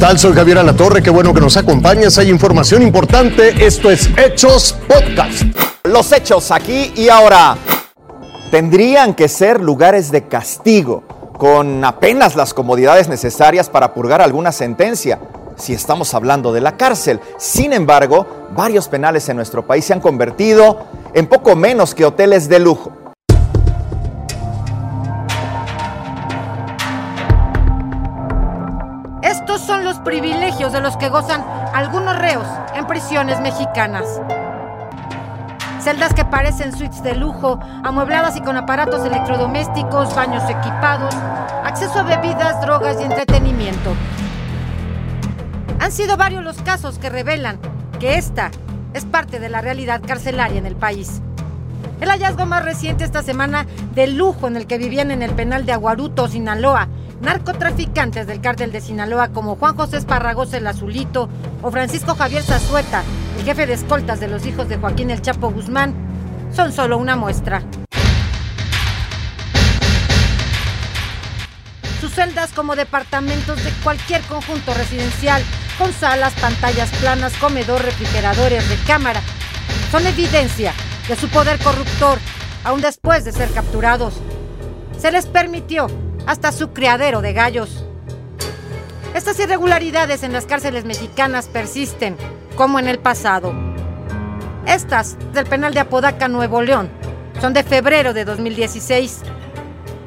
tal? Soy Javier Alatorre, qué bueno que nos acompañas. Hay información importante. Esto es Hechos Podcast. Los hechos aquí y ahora tendrían que ser lugares de castigo, con apenas las comodidades necesarias para purgar alguna sentencia, si estamos hablando de la cárcel. Sin embargo, varios penales en nuestro país se han convertido en poco menos que hoteles de lujo. Privilegios de los que gozan algunos reos en prisiones mexicanas. Celdas que parecen suites de lujo, amuebladas y con aparatos electrodomésticos, baños equipados, acceso a bebidas, drogas y entretenimiento. Han sido varios los casos que revelan que esta es parte de la realidad carcelaria en el país. El hallazgo más reciente esta semana del lujo en el que vivían en el penal de Aguaruto, Sinaloa, narcotraficantes del cártel de Sinaloa como Juan José Esparragosa el Azulito o Francisco Javier Zazueta, el jefe de escoltas de los hijos de Joaquín el Chapo Guzmán, son solo una muestra. Sus celdas como departamentos de cualquier conjunto residencial, con salas, pantallas planas, comedor, refrigeradores, recámara, son evidencia de su poder corruptor, aún después de ser capturados. Se les permitió hasta su criadero de gallos. Estas irregularidades en las cárceles mexicanas persisten, como en el pasado. Estas, del penal de Apodaca, Nuevo León, son de febrero de 2016.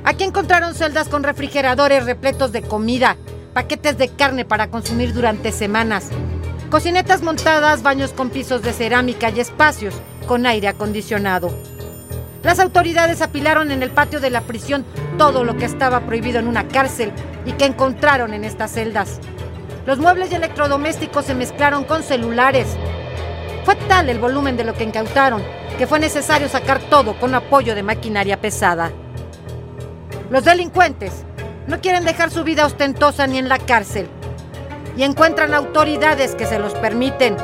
Aquí encontraron celdas con refrigeradores repletos de comida, paquetes de carne para consumir durante semanas, cocinetas montadas, baños con pisos de cerámica y espacios con aire acondicionado. Las autoridades apilaron en el patio de la prisión todo lo que estaba prohibido en una cárcel y que encontraron en estas celdas. Los muebles y electrodomésticos se mezclaron con celulares. Fue tal el volumen de lo que incautaron que fue necesario sacar todo con apoyo de maquinaria pesada. Los delincuentes no quieren dejar su vida ostentosa ni en la cárcel y encuentran autoridades que se los permiten.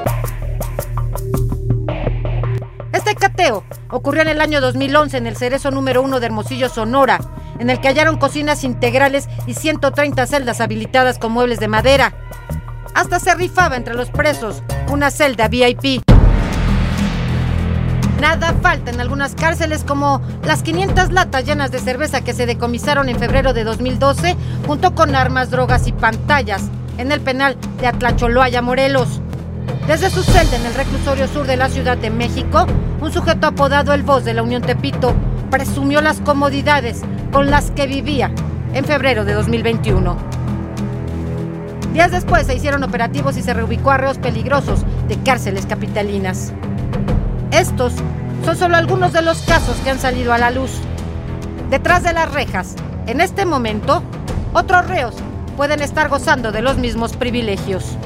Este cateo ocurrió en el año 2011 en el Cerezo número 1 de Hermosillo, Sonora, en el que hallaron cocinas integrales y 130 celdas habilitadas con muebles de madera. Hasta se rifaba entre los presos una celda VIP. Nada falta en algunas cárceles como las 500 latas llenas de cerveza que se decomisaron en febrero de 2012 junto con armas, drogas y pantallas en el penal de Atlacholoaya, Morelos. Desde su celda en el reclusorio sur de la Ciudad de México, un sujeto apodado El Voz de la Unión Tepito presumió las comodidades con las que vivía en febrero de 2021. Días después se hicieron operativos y se reubicó a reos peligrosos de cárceles capitalinas. Estos son solo algunos de los casos que han salido a la luz. Detrás de las rejas, en este momento, otros reos pueden estar gozando de los mismos privilegios.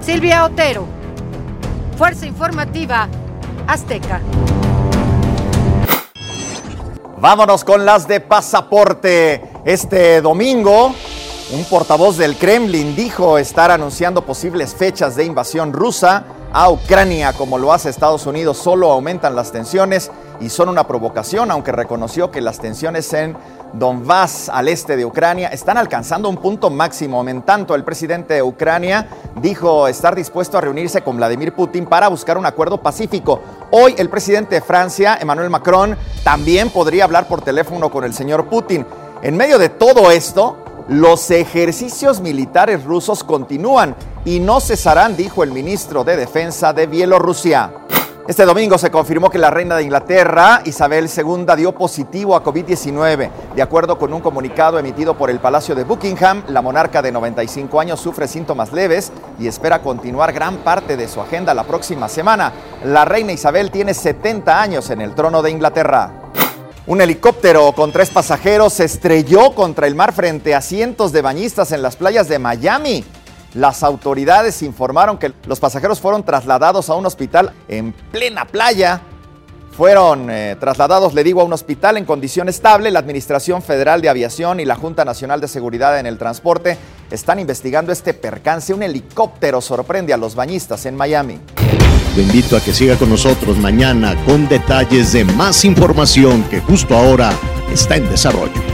Silvia Otero, Fuerza Informativa Azteca. Vámonos con las de pasaporte. Este domingo, un portavoz del Kremlin dijo estar anunciando posibles fechas de invasión rusa a Ucrania, como lo hace Estados Unidos, solo aumentan las tensiones y son una provocación, aunque reconoció que las tensiones en Donbass, al este de Ucrania, están alcanzando un punto máximo. En tanto, el presidente de Ucrania dijo estar dispuesto a reunirse con Vladimir Putin para buscar un acuerdo pacífico. Hoy, el presidente de Francia, Emmanuel Macron, también podría hablar por teléfono con el señor Putin. En medio de todo esto, los ejercicios militares rusos continúan y no cesarán, dijo el ministro de Defensa de Bielorrusia. Este domingo se confirmó que la reina de Inglaterra, Isabel II, dio positivo a COVID-19. De acuerdo con un comunicado emitido por el Palacio de Buckingham, la monarca de 95 años sufre síntomas leves y espera continuar gran parte de su agenda la próxima semana. La reina Isabel tiene 70 años en el trono de Inglaterra. Un helicóptero con tres pasajeros se estrelló contra el mar frente a cientos de bañistas en las playas de Miami. Las autoridades informaron que los pasajeros fueron trasladados a un hospital en plena playa. Fueron eh, trasladados, le digo, a un hospital en condición estable. La Administración Federal de Aviación y la Junta Nacional de Seguridad en el Transporte están investigando este percance. Un helicóptero sorprende a los bañistas en Miami. Lo invito a que siga con nosotros mañana con detalles de más información que justo ahora está en desarrollo.